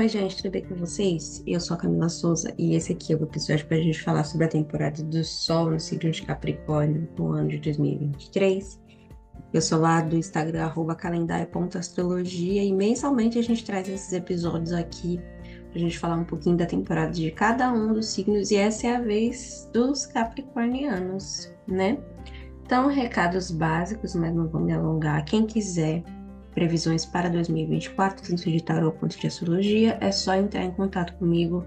Oi, gente, tudo bem com vocês? Eu sou a Camila Souza e esse aqui é o episódio para a gente falar sobre a temporada do Sol no signo de Capricórnio no ano de 2023. Eu sou lá do Instagram, calendário.astrologia e mensalmente a gente traz esses episódios aqui para a gente falar um pouquinho da temporada de cada um dos signos e essa é a vez dos capricornianos, né? Então, recados básicos, mas não vou me alongar. Quem quiser previsões para 2024, tanto de tarot quanto de astrologia, é só entrar em contato comigo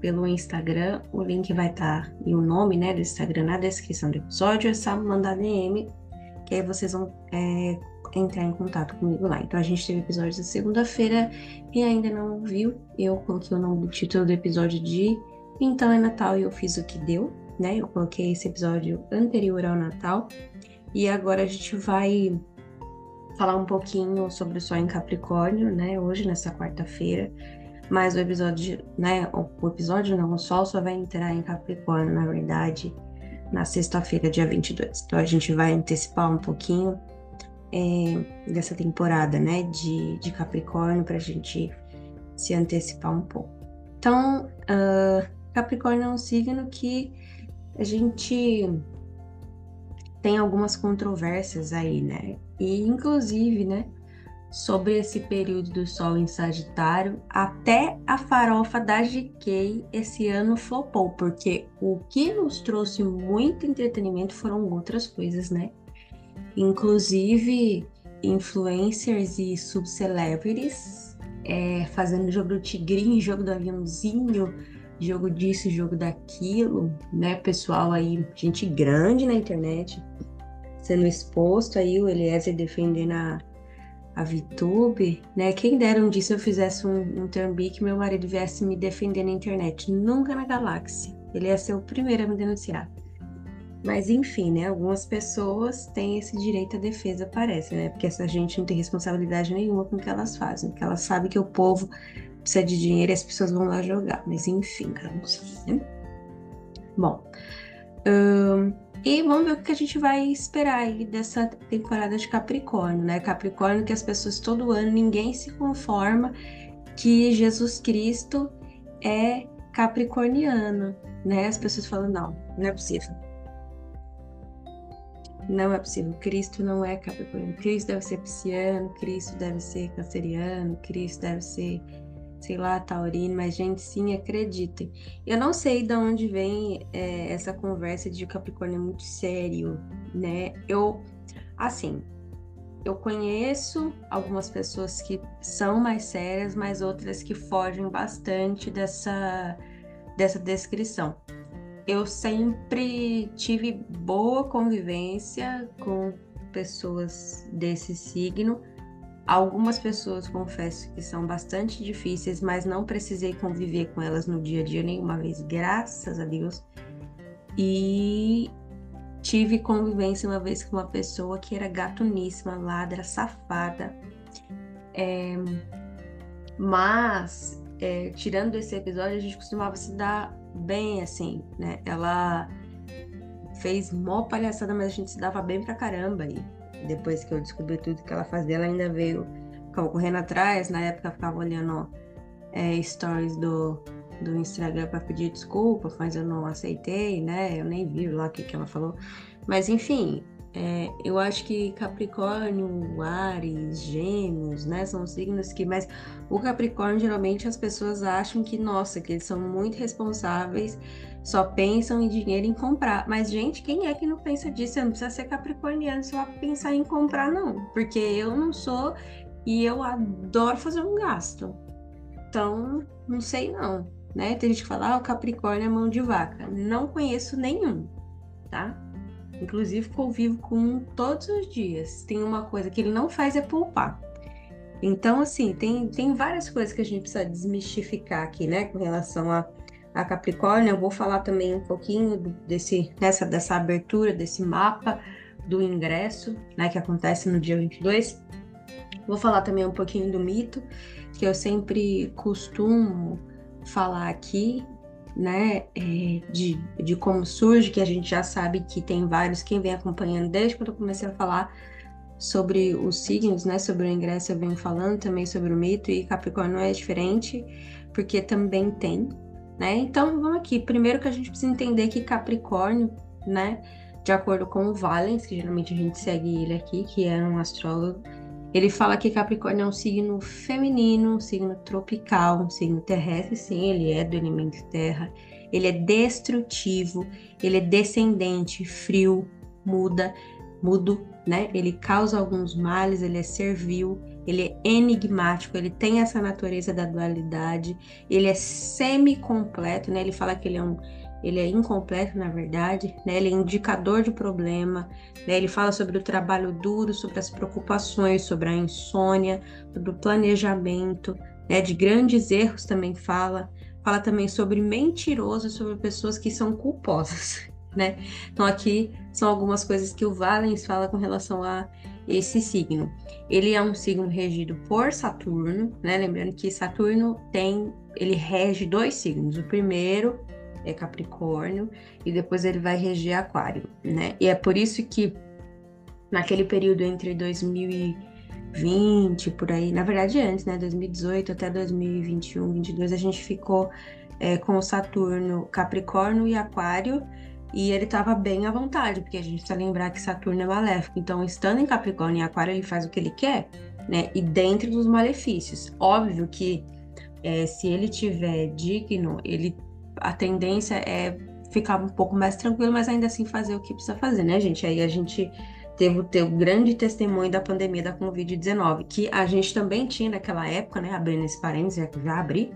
pelo Instagram. O link vai estar tá, e o nome né, do Instagram na descrição do episódio. É só mandar DM, que aí vocês vão é, entrar em contato comigo lá. Então a gente teve episódios da segunda-feira e ainda não viu. Eu coloquei o nome do título do episódio de Então é Natal e eu fiz o que deu, né? Eu coloquei esse episódio anterior ao Natal. E agora a gente vai falar um pouquinho sobre o Sol em Capricórnio, né? Hoje, nessa quarta-feira. Mas o episódio, né? O episódio não, o Sol só vai entrar em Capricórnio, na verdade, na sexta-feira, dia 22. Então a gente vai antecipar um pouquinho é, dessa temporada, né? De, de Capricórnio, para a gente se antecipar um pouco. Então, uh, Capricórnio é um signo que a gente tem algumas controvérsias aí, né? E inclusive, né, sobre esse período do Sol em Sagitário, até a farofa da GK esse ano flopou, porque o que nos trouxe muito entretenimento foram outras coisas, né? Inclusive influencers e subcelebrities é, fazendo jogo do tigrinho, jogo do aviãozinho, jogo disso, jogo daquilo, né? Pessoal aí, gente grande na internet, sendo exposto aí, o Eliezer defendendo a, a VTube, né? Quem dera um dia se eu fizesse um, um que meu marido viesse me defender na internet. Nunca na galáxia. Ele ia ser o primeiro a me denunciar. Mas enfim, né? Algumas pessoas têm esse direito à defesa, parece, né? Porque essa gente não tem responsabilidade nenhuma com o que elas fazem. Porque elas sabem que o povo precisa de dinheiro e as pessoas vão lá jogar. Mas enfim, sei, né? Bom. E vamos ver o que a gente vai esperar aí dessa temporada de Capricórnio, né? Capricórnio que as pessoas todo ano, ninguém se conforma que Jesus Cristo é capricorniano, né? As pessoas falam, não, não é possível. Não é possível. Cristo não é capricorniano. Cristo deve ser pisciano, Cristo deve ser canceriano, Cristo deve ser sei lá, taurino, mas gente, sim, acreditem. Eu não sei de onde vem é, essa conversa de Capricórnio é muito sério, né? Eu, assim, eu conheço algumas pessoas que são mais sérias, mas outras que fogem bastante dessa, dessa descrição. Eu sempre tive boa convivência com pessoas desse signo, Algumas pessoas, confesso, que são bastante difíceis, mas não precisei conviver com elas no dia a dia nenhuma vez, graças a Deus. E tive convivência uma vez com uma pessoa que era gatuníssima, ladra, safada. É, mas, é, tirando esse episódio, a gente costumava se dar bem, assim, né? Ela fez mó palhaçada, mas a gente se dava bem pra caramba. E depois que eu descobri tudo que ela fazia, ela ainda veio, ficava correndo atrás, na época ficava olhando é, stories do, do Instagram para pedir desculpa, mas eu não aceitei, né? Eu nem vi lá o que, que ela falou. Mas enfim, é, eu acho que Capricórnio, Ares, Gêmeos, né, são signos que, mas o Capricórnio geralmente as pessoas acham que, nossa, que eles são muito responsáveis, só pensam em dinheiro em comprar. Mas, gente, quem é que não pensa disso? Você não precisa ser capricorniano só pensar em comprar, não. Porque eu não sou e eu adoro fazer um gasto. Então, não sei não, né? Tem gente que fala, ah, o Capricórnio é mão de vaca. Não conheço nenhum, tá? Inclusive, convivo com um todos os dias. Tem uma coisa que ele não faz é poupar. Então, assim, tem, tem várias coisas que a gente precisa desmistificar aqui, né, com relação a, a Capricórnio. Eu vou falar também um pouquinho desse, dessa, dessa abertura, desse mapa do ingresso, né, que acontece no dia 22. Vou falar também um pouquinho do mito, que eu sempre costumo falar aqui, né, é, de, de como surge, que a gente já sabe que tem vários, quem vem acompanhando desde quando eu comecei a falar sobre os signos, né? Sobre o ingresso eu venho falando também sobre o mito e Capricórnio é diferente, porque também tem, né? Então vamos aqui. Primeiro que a gente precisa entender que Capricórnio, né? De acordo com o Valens, que geralmente a gente segue ele aqui, que é um astrólogo, ele fala que Capricórnio é um signo feminino, um signo tropical, um signo terrestre, sim, ele é do elemento terra. Ele é destrutivo, ele é descendente, frio, muda, mudo, né? Ele causa alguns males, ele é servil, ele é enigmático, ele tem essa natureza da dualidade, ele é semi-completo, né? Ele fala que ele é um ele é incompleto na verdade, né? Ele é indicador de problema, né? Ele fala sobre o trabalho duro, sobre as preocupações, sobre a insônia, sobre o planejamento, né? De grandes erros também fala, fala também sobre mentiroso, sobre pessoas que são culposas, né? Então aqui são algumas coisas que o Valens fala com relação a esse signo. Ele é um signo regido por Saturno, né? Lembrando que Saturno tem, ele rege dois signos. O primeiro é Capricórnio e depois ele vai reger Aquário, né? E é por isso que naquele período entre 2020 por aí, na verdade antes, né, 2018 até 2021, 22 a gente ficou é, com Saturno, Capricórnio e Aquário e ele estava bem à vontade, porque a gente precisa lembrar que Saturno é maléfico. Então, estando em Capricórnio e Aquário, ele faz o que ele quer, né? E dentro dos malefícios. Óbvio que é, se ele tiver digno, ele a tendência é ficar um pouco mais tranquilo, mas ainda assim fazer o que precisa fazer, né, gente? Aí a gente teve o teu grande testemunho da pandemia da Covid-19, que a gente também tinha naquela época, né? Abrindo esse parênteses, já abri,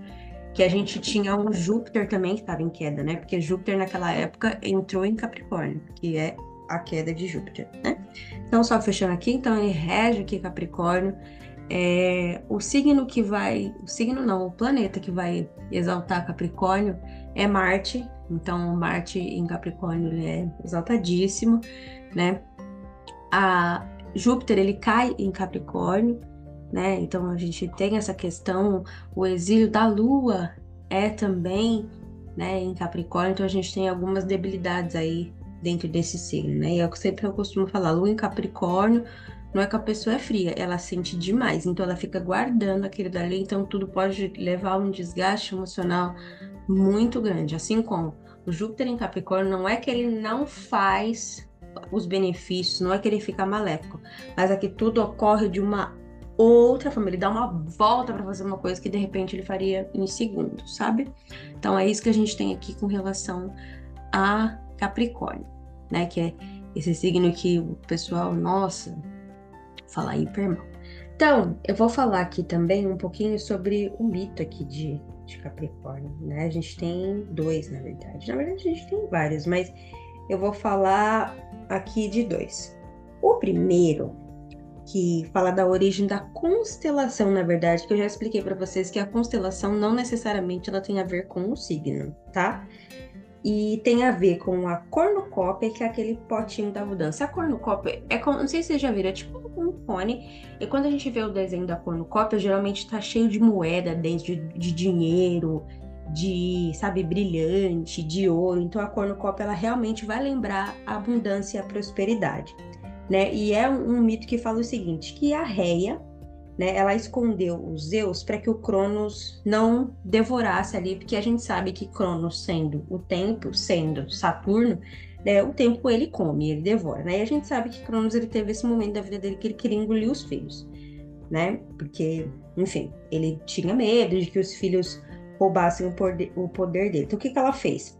que a gente tinha um Júpiter também que estava em queda, né? Porque Júpiter naquela época entrou em Capricórnio, que é a queda de Júpiter, né? Então, só fechando aqui, então ele rege aqui Capricórnio. É, o signo que vai, o signo não, o planeta que vai exaltar Capricórnio é Marte. Então, Marte em Capricórnio ele é exaltadíssimo, né? A Júpiter ele cai em Capricórnio, né? Então a gente tem essa questão, o exílio da Lua é também, né, em Capricórnio, então a gente tem algumas debilidades aí dentro desse signo, né? E é o que sempre eu costumo falar, Lua em Capricórnio não é que a pessoa é fria, ela sente demais, então ela fica guardando aquilo dali, então tudo pode levar a um desgaste emocional muito grande, assim como o Júpiter em Capricórnio não é que ele não faz os benefícios, não é que ele fica maléfico, mas é que tudo ocorre de uma outra forma, ele dá uma volta para fazer uma coisa que de repente ele faria em segundos, sabe? Então é isso que a gente tem aqui com relação a Capricórnio, né? Que é esse signo que o pessoal, nossa, fala hiper mal. Então, eu vou falar aqui também um pouquinho sobre o mito aqui de, de Capricórnio, né? A gente tem dois, na verdade. Na verdade, a gente tem vários, mas eu vou falar aqui de dois. O primeiro que fala da origem da constelação, na verdade, que eu já expliquei para vocês que a constelação não necessariamente ela tem a ver com o signo, tá? E tem a ver com a cornucópia, que é aquele potinho da mudança. A cornucópia é como, não sei se vocês já viram, é tipo um cone. E quando a gente vê o desenho da cornucópia, geralmente tá cheio de moeda dentro, de, de dinheiro, de, sabe, brilhante, de ouro. Então a cornucópia ela realmente vai lembrar a abundância e a prosperidade né? E é um, mito que fala o seguinte, que a Reia, né, ela escondeu os Zeus para que o Cronos não devorasse ali, porque a gente sabe que Cronos sendo o tempo, sendo Saturno, né, o tempo ele come, ele devora, né? E a gente sabe que Cronos ele teve esse momento da vida dele que ele queria engolir os filhos, né? Porque, enfim, ele tinha medo de que os filhos roubassem o poder, o poder dele. Então o que, que ela fez?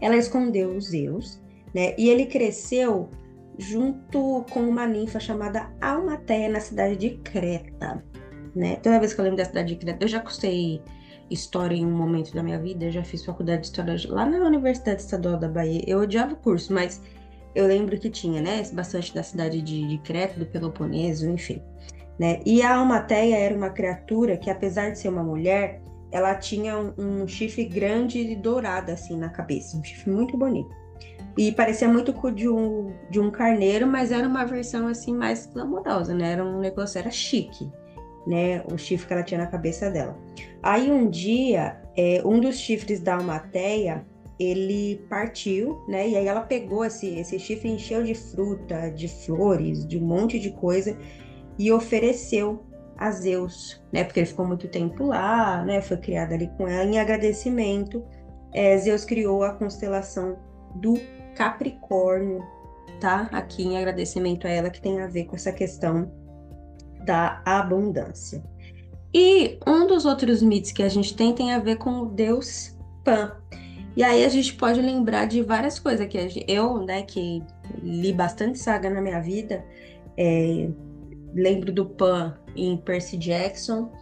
Ela escondeu os Zeus, né? E ele cresceu junto com uma ninfa chamada Almateia na cidade de Creta. Né? Toda vez que eu lembro da cidade de Creta, eu já custei história em um momento da minha vida, eu já fiz faculdade de história lá na Universidade Estadual da Bahia. Eu odiava o curso, mas eu lembro que tinha, né, bastante da cidade de, de Creta, do Peloponeso, enfim. Né? E a Almateia era uma criatura que, apesar de ser uma mulher, ela tinha um, um chifre grande e dourado assim na cabeça, um chifre muito bonito. E parecia muito com de um, de um carneiro, mas era uma versão assim mais glamourosa, né? Era um negócio, era chique, né? O chifre que ela tinha na cabeça dela. Aí um dia, é, um dos chifres da Almateia ele partiu, né? E aí ela pegou esse, esse chifre, encheu de fruta, de flores, de um monte de coisa e ofereceu a Zeus, né? Porque ele ficou muito tempo lá, né? Foi criado ali com ela em agradecimento. É, Zeus criou a constelação do Capricórnio, tá? Aqui em agradecimento a ela que tem a ver com essa questão da abundância. E um dos outros mitos que a gente tem tem a ver com o deus Pan. E aí a gente pode lembrar de várias coisas que eu, né, que li bastante saga na minha vida, é, lembro do Pan em Percy Jackson.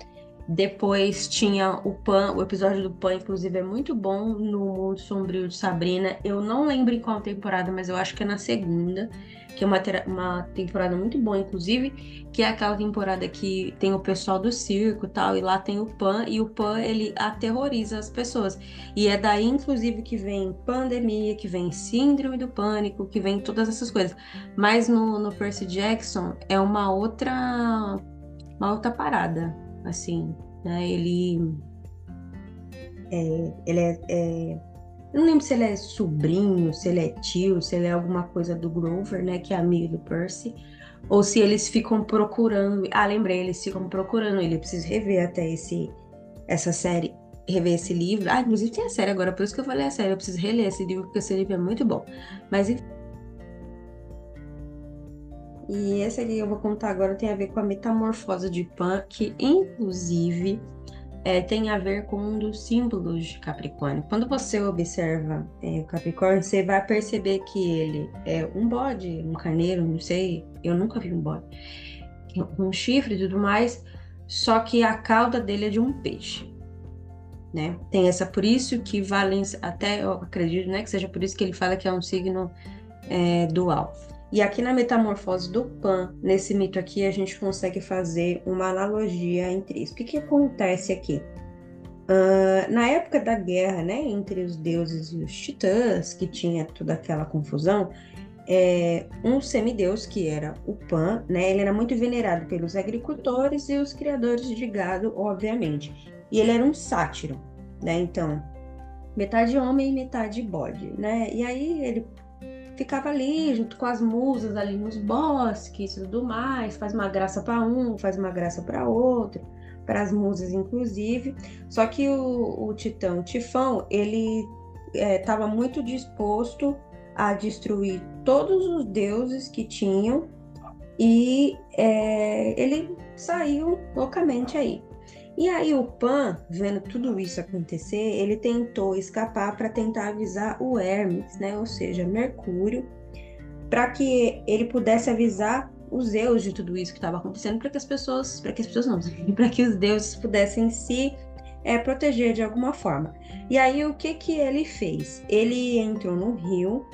Depois tinha o Pan, o episódio do Pan, inclusive, é muito bom no Mundo Sombrio de Sabrina. Eu não lembro em qual temporada, mas eu acho que é na segunda que é uma, uma temporada muito boa, inclusive, que é aquela temporada que tem o pessoal do circo e tal, e lá tem o Pan, e o Pan, ele aterroriza as pessoas. E é daí, inclusive, que vem pandemia, que vem síndrome do pânico, que vem todas essas coisas. Mas no, no Percy Jackson é uma outra, uma outra parada, assim, né? Ele... É, ele é, é não lembro se ele é sobrinho, se ele é tio, se ele é alguma coisa do Grover, né? Que é amigo do Percy. Ou se eles ficam procurando. Ah, lembrei, eles ficam procurando ele. Eu preciso rever até esse, essa série, rever esse livro. Ah, inclusive tem a série agora, por isso que eu falei a série. Eu preciso reler esse livro, porque esse livro é muito bom. Mas enfim. E esse aqui eu vou contar agora tem a ver com a metamorfose de Pan, que inclusive é, tem a ver com um dos símbolos de Capricórnio. Quando você observa é, o Capricórnio, você vai perceber que ele é um bode, um carneiro, não sei, eu nunca vi um bode, um chifre e tudo mais, só que a cauda dele é de um peixe. Né? Tem essa, por isso que Valência, até eu acredito né, que seja por isso que ele fala que é um signo é, dual. E aqui na metamorfose do Pan, nesse mito aqui, a gente consegue fazer uma analogia entre isso. O que, que acontece aqui? Uh, na época da guerra, né, entre os deuses e os titãs, que tinha toda aquela confusão, é, um semideus que era o Pan, né, ele era muito venerado pelos agricultores e os criadores de gado, obviamente. E ele era um sátiro, né? Então, metade homem e metade bode, né? E aí ele ficava ali junto com as musas ali nos bosques e tudo mais, faz uma graça para um, faz uma graça para outro, para as musas inclusive. Só que o, o titã Tifão, ele estava é, muito disposto a destruir todos os deuses que tinham e é, ele saiu loucamente aí. E aí o Pan, vendo tudo isso acontecer, ele tentou escapar para tentar avisar o Hermes, né, ou seja, Mercúrio, para que ele pudesse avisar os Zeus de tudo isso que estava acontecendo, para que as pessoas, para que as pessoas não, para que os deuses pudessem se é, proteger de alguma forma. E aí o que que ele fez? Ele entrou no rio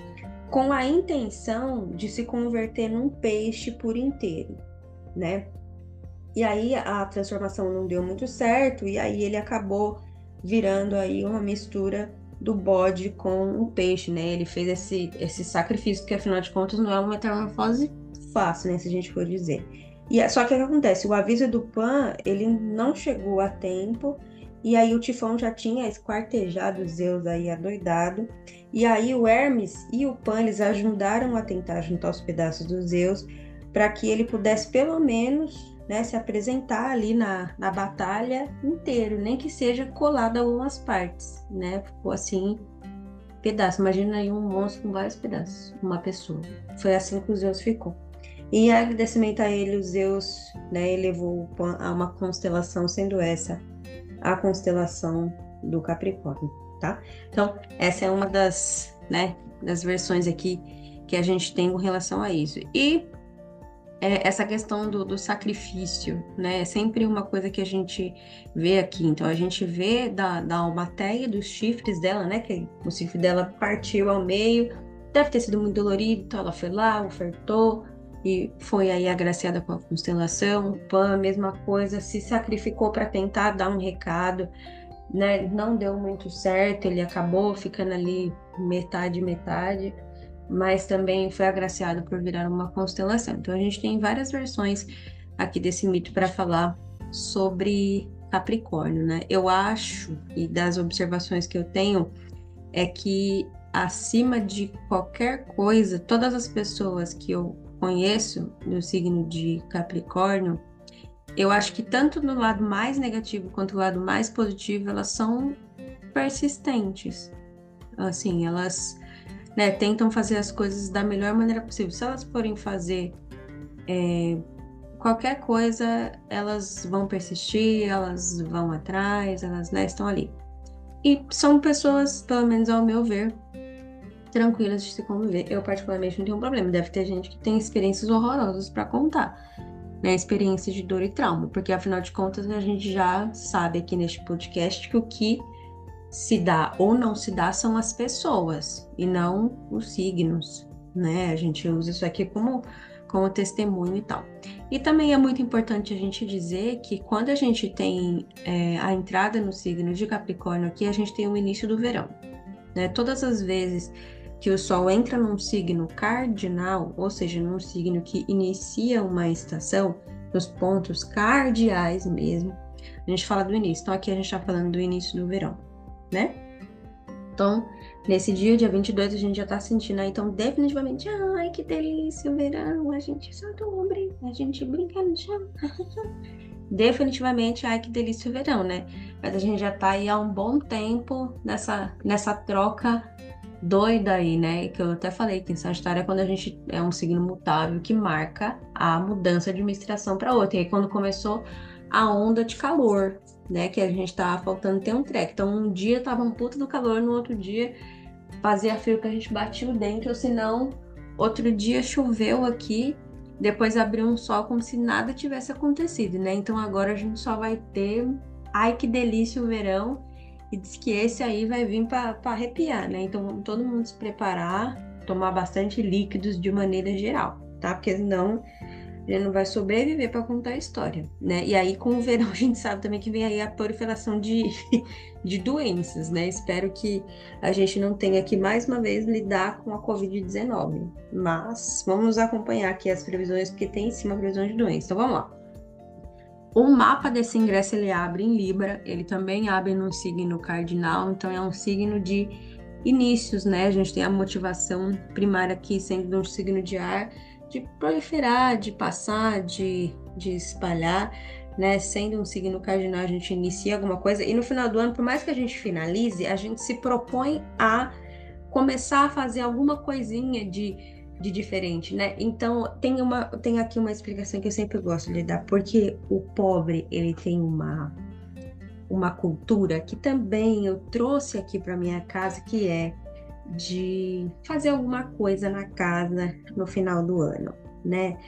com a intenção de se converter num peixe por inteiro, né? E aí a transformação não deu muito certo e aí ele acabou virando aí uma mistura do bode com o peixe, né? Ele fez esse, esse sacrifício que afinal de contas não é uma metamorfose fácil, né? Se a gente for dizer. E é, só que o que acontece? O aviso do Pan ele não chegou a tempo e aí o Tifão já tinha esquartejado Zeus aí adoidado. E aí o Hermes e o Pan eles ajudaram a tentar juntar os pedaços dos Zeus para que ele pudesse pelo menos né, se apresentar ali na, na batalha inteiro, nem que seja colado algumas partes, né? Ficou assim, pedaço. Imagina aí um monstro com vários pedaços, uma pessoa. Foi assim que o Zeus ficou. E em agradecimento a ele, o Zeus né, elevou a uma constelação, sendo essa a constelação do Capricórnio, tá? Então, essa é uma das, né, das versões aqui que a gente tem com relação a isso. E é, essa questão do, do, sacrifício, né? É sempre uma coisa que a gente vê aqui. Então, a gente vê da, da Almateia, dos chifres dela, né? Que o chifre dela partiu ao meio, deve ter sido muito dolorido, então ela foi lá, ofertou e foi aí agraciada com a constelação. O Pan, mesma coisa, se sacrificou para tentar dar um recado, né? Não deu muito certo, ele acabou ficando ali metade, metade mas também foi agraciado por virar uma constelação. Então a gente tem várias versões aqui desse mito para falar sobre Capricórnio, né? Eu acho, e das observações que eu tenho, é que acima de qualquer coisa, todas as pessoas que eu conheço do signo de Capricórnio, eu acho que tanto no lado mais negativo quanto no lado mais positivo, elas são persistentes. Assim, elas né, tentam fazer as coisas da melhor maneira possível. Se elas forem fazer é, qualquer coisa, elas vão persistir, elas vão atrás, elas né, estão ali. E são pessoas, pelo menos ao meu ver, tranquilas de se conviver. Eu, particularmente, não tenho um problema. Deve ter gente que tem experiências horrorosas para contar. Né, experiências de dor e trauma, porque afinal de contas a gente já sabe aqui neste podcast que o que se dá ou não se dá são as pessoas e não os signos, né? A gente usa isso aqui como como testemunho e tal. E também é muito importante a gente dizer que quando a gente tem é, a entrada no signo de Capricórnio aqui, a gente tem o início do verão. Né? Todas as vezes que o Sol entra num signo cardinal, ou seja, num signo que inicia uma estação, nos pontos cardeais mesmo, a gente fala do início. Então aqui a gente está falando do início do verão, né? Então, Nesse dia, dia 22, a gente já tá sentindo, aí, então definitivamente, ai, que delícia o verão, a gente só dobre, a gente brinca no chão. definitivamente, ai, que delícia o verão, né? Mas a gente já tá aí há um bom tempo nessa, nessa troca doida aí, né? Que eu até falei que em Sagitário é quando a gente é um signo mutável que marca a mudança de uma estação para outra. E aí quando começou a onda de calor, né? Que a gente tava faltando ter um treco. Então um dia tava um puta do calor, no outro dia fazia frio que a gente batia o dente, ou senão, outro dia choveu aqui, depois abriu um sol como se nada tivesse acontecido, né? Então agora a gente só vai ter, ai que delícia o verão, e diz que esse aí vai vir para arrepiar, né? Então vamos todo mundo se preparar, tomar bastante líquidos de maneira geral, tá? Porque senão ele não vai sobreviver para contar a história, né? E aí, com o verão, a gente sabe também que vem aí a proliferação de, de doenças, né? Espero que a gente não tenha que, mais uma vez, lidar com a Covid-19. Mas vamos acompanhar aqui as previsões, porque tem sim uma previsão de doença. Então, vamos lá. O mapa desse ingresso, ele abre em Libra, ele também abre no signo cardinal, então é um signo de inícios, né? A gente tem a motivação primária aqui sendo um signo de ar, de proliferar, de passar, de, de espalhar, né? Sendo um signo cardinal, a gente inicia alguma coisa e no final do ano, por mais que a gente finalize, a gente se propõe a começar a fazer alguma coisinha de, de diferente, né? Então tem uma tem aqui uma explicação que eu sempre gosto de dar, porque o pobre ele tem uma uma cultura que também eu trouxe aqui para minha casa que é de fazer alguma coisa na casa no final do ano, né?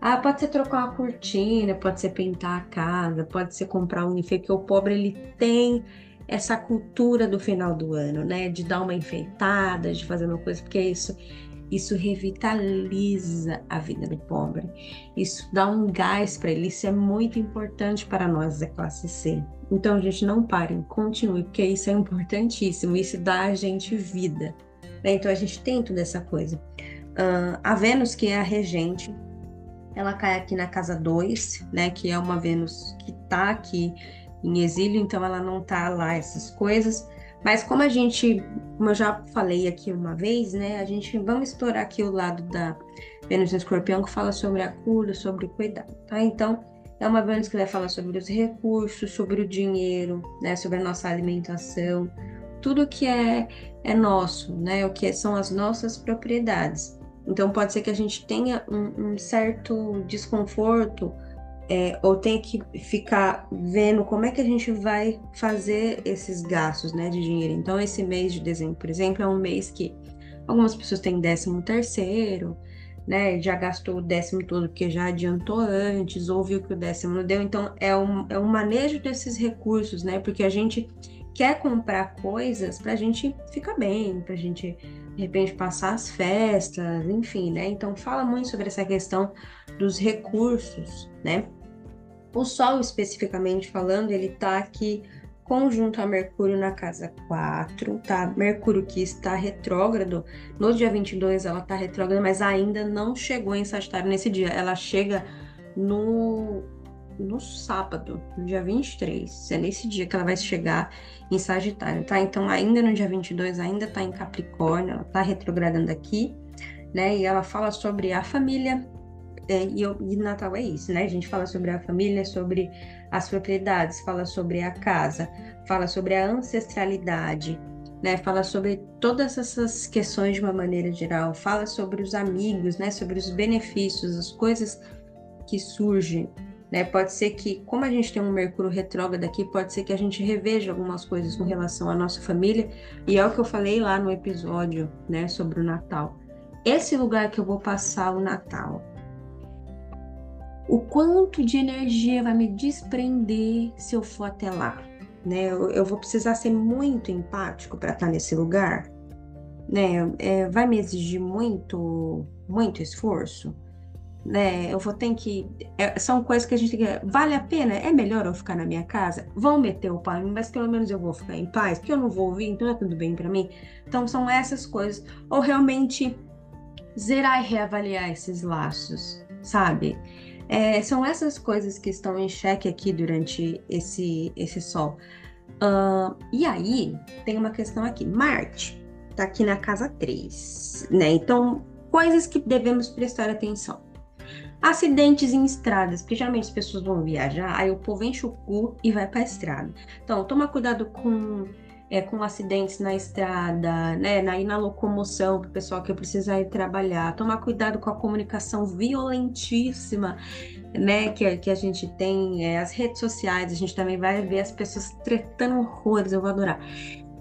Ah, pode ser trocar uma cortina, pode ser pintar a casa, pode ser comprar um enfeite, porque o pobre ele tem essa cultura do final do ano, né? De dar uma enfeitada, de fazer uma coisa, porque isso isso revitaliza a vida do pobre. Isso dá um gás para ele, isso é muito importante para nós da classe C. Então, gente, não parem, continue, porque isso é importantíssimo, isso dá a gente vida. Né? Então a gente tem toda essa coisa. Uh, a Vênus, que é a regente, ela cai aqui na casa 2, né? Que é uma Vênus que tá aqui em exílio, então ela não tá lá, essas coisas. Mas como a gente, como eu já falei aqui uma vez, né? A gente vamos explorar aqui o lado da Vênus em Escorpião que fala sobre a cura, sobre o cuidado, tá? Então, é uma Vênus que vai falar sobre os recursos, sobre o dinheiro, né? Sobre a nossa alimentação, tudo que é, é nosso, né? O que são as nossas propriedades. Então pode ser que a gente tenha um, um certo desconforto é, ou tenha que ficar vendo como é que a gente vai fazer esses gastos, né, de dinheiro. Então esse mês de dezembro, por exemplo, é um mês que algumas pessoas têm décimo terceiro, né, já gastou o décimo todo porque já adiantou antes, ou viu que o décimo não deu. Então é um, é um manejo desses recursos, né, porque a gente quer comprar coisas para a gente ficar bem, para a gente de repente passar as festas, enfim, né? Então fala muito sobre essa questão dos recursos, né? O Sol especificamente falando, ele tá aqui conjunto a Mercúrio na casa 4, tá? Mercúrio que está retrógrado, no dia 22 ela tá retrógrada, mas ainda não chegou em Sagitário nesse dia. Ela chega no no sábado, no dia 23. É nesse dia que ela vai chegar em Sagitário, tá? Então, ainda no dia 22, ainda tá em Capricórnio, ela tá retrogradando aqui, né? E ela fala sobre a família, é, e, eu, e Natal é isso, né? A gente fala sobre a família, sobre as propriedades, fala sobre a casa, fala sobre a ancestralidade, né? Fala sobre todas essas questões de uma maneira geral, fala sobre os amigos, né? Sobre os benefícios, as coisas que surgem, né? Pode ser que, como a gente tem um Mercúrio retrógrado aqui, pode ser que a gente reveja algumas coisas com relação à nossa família, e é o que eu falei lá no episódio, né, sobre o Natal. Esse lugar que eu vou passar o Natal, o quanto de energia vai me desprender se eu for até lá? né? Eu, eu vou precisar ser muito empático para estar nesse lugar, né? É, vai me exigir muito, muito esforço, né? Eu vou ter que. É, são coisas que a gente. Vale a pena? É melhor eu ficar na minha casa? Vão meter o pau, mas pelo menos eu vou ficar em paz, porque eu não vou ouvir, então é tudo bem para mim. Então são essas coisas. Ou realmente zerar e reavaliar esses laços, sabe? É, são essas coisas que estão em xeque aqui durante esse, esse sol. Uh, e aí, tem uma questão aqui. Marte está aqui na casa 3, né? Então, coisas que devemos prestar atenção. Acidentes em estradas, porque geralmente as pessoas vão viajar, aí o povo enche o cu e vai para a estrada. Então, toma cuidado com é, com acidentes na estrada, né, na, na locomoção, para o pessoal que precisa ir trabalhar. Tomar cuidado com a comunicação violentíssima, né, que, que a gente tem, é, as redes sociais, a gente também vai ver as pessoas tretando horrores, eu vou adorar.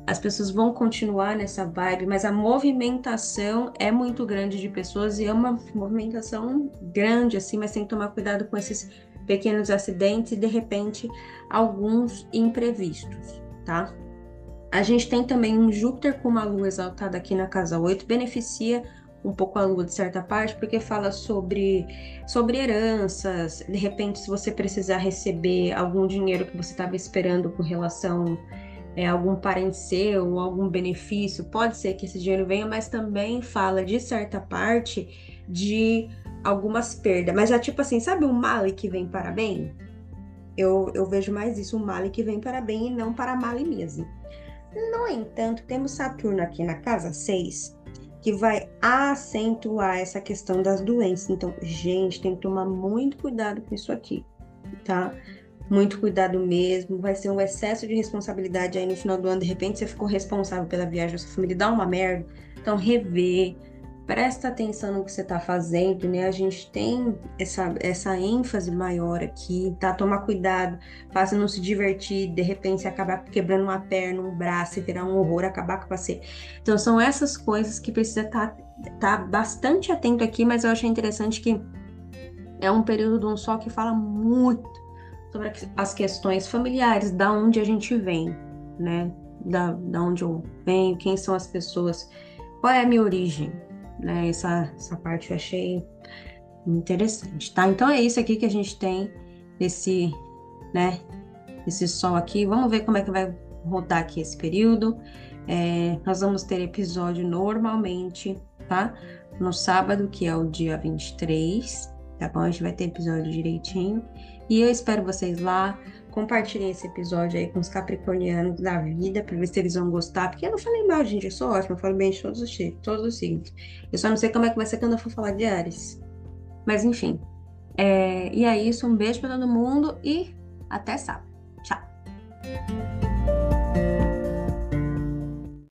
As pessoas vão continuar nessa vibe, mas a movimentação é muito grande de pessoas e é uma movimentação grande, assim, mas tem que tomar cuidado com esses pequenos acidentes e, de repente, alguns imprevistos, tá? A gente tem também um Júpiter com uma lua exaltada aqui na casa 8, beneficia um pouco a lua de certa parte, porque fala sobre, sobre heranças, de repente, se você precisar receber algum dinheiro que você estava esperando com relação é, algum parente seu ou algum benefício, pode ser que esse dinheiro venha, mas também fala de certa parte de algumas perdas. Mas é tipo assim, sabe o male que vem para bem? Eu, eu vejo mais isso, o male que vem para bem e não para male mesmo. No entanto, temos Saturno aqui na casa 6, que vai acentuar essa questão das doenças. Então, gente, tem que tomar muito cuidado com isso aqui, tá? Muito cuidado mesmo. Vai ser um excesso de responsabilidade aí no final do ano. De repente, você ficou responsável pela viagem da sua família, dá uma merda. Então, rever, presta atenção no que você está fazendo, né? A gente tem essa, essa ênfase maior aqui, tá? Tomar cuidado, faça não se divertir, de repente você acabar quebrando uma perna, um braço e virar um horror, acabar com você. Então são essas coisas que precisa estar tá, tá bastante atento aqui, mas eu achei interessante que é um período de um sol que fala muito sobre as questões familiares, da onde a gente vem, né? Da, da onde eu venho, quem são as pessoas, qual é a minha origem, né? Essa, essa parte eu achei interessante, tá? Então é isso aqui que a gente tem esse, né? Esse sol aqui. Vamos ver como é que vai rodar aqui esse período. É, nós vamos ter episódio normalmente, tá? No sábado, que é o dia 23, tá bom? A gente vai ter episódio direitinho. E eu espero vocês lá. Compartilhem esse episódio aí com os capricornianos da vida, para ver se eles vão gostar. Porque eu não falei mal, gente, eu sou ótima, eu falo bem de todos os todos os signos. Eu só não sei como é que vai ser quando eu for falar de Ares. Mas enfim. É... E é isso, um beijo para todo mundo e até sábado. Tchau!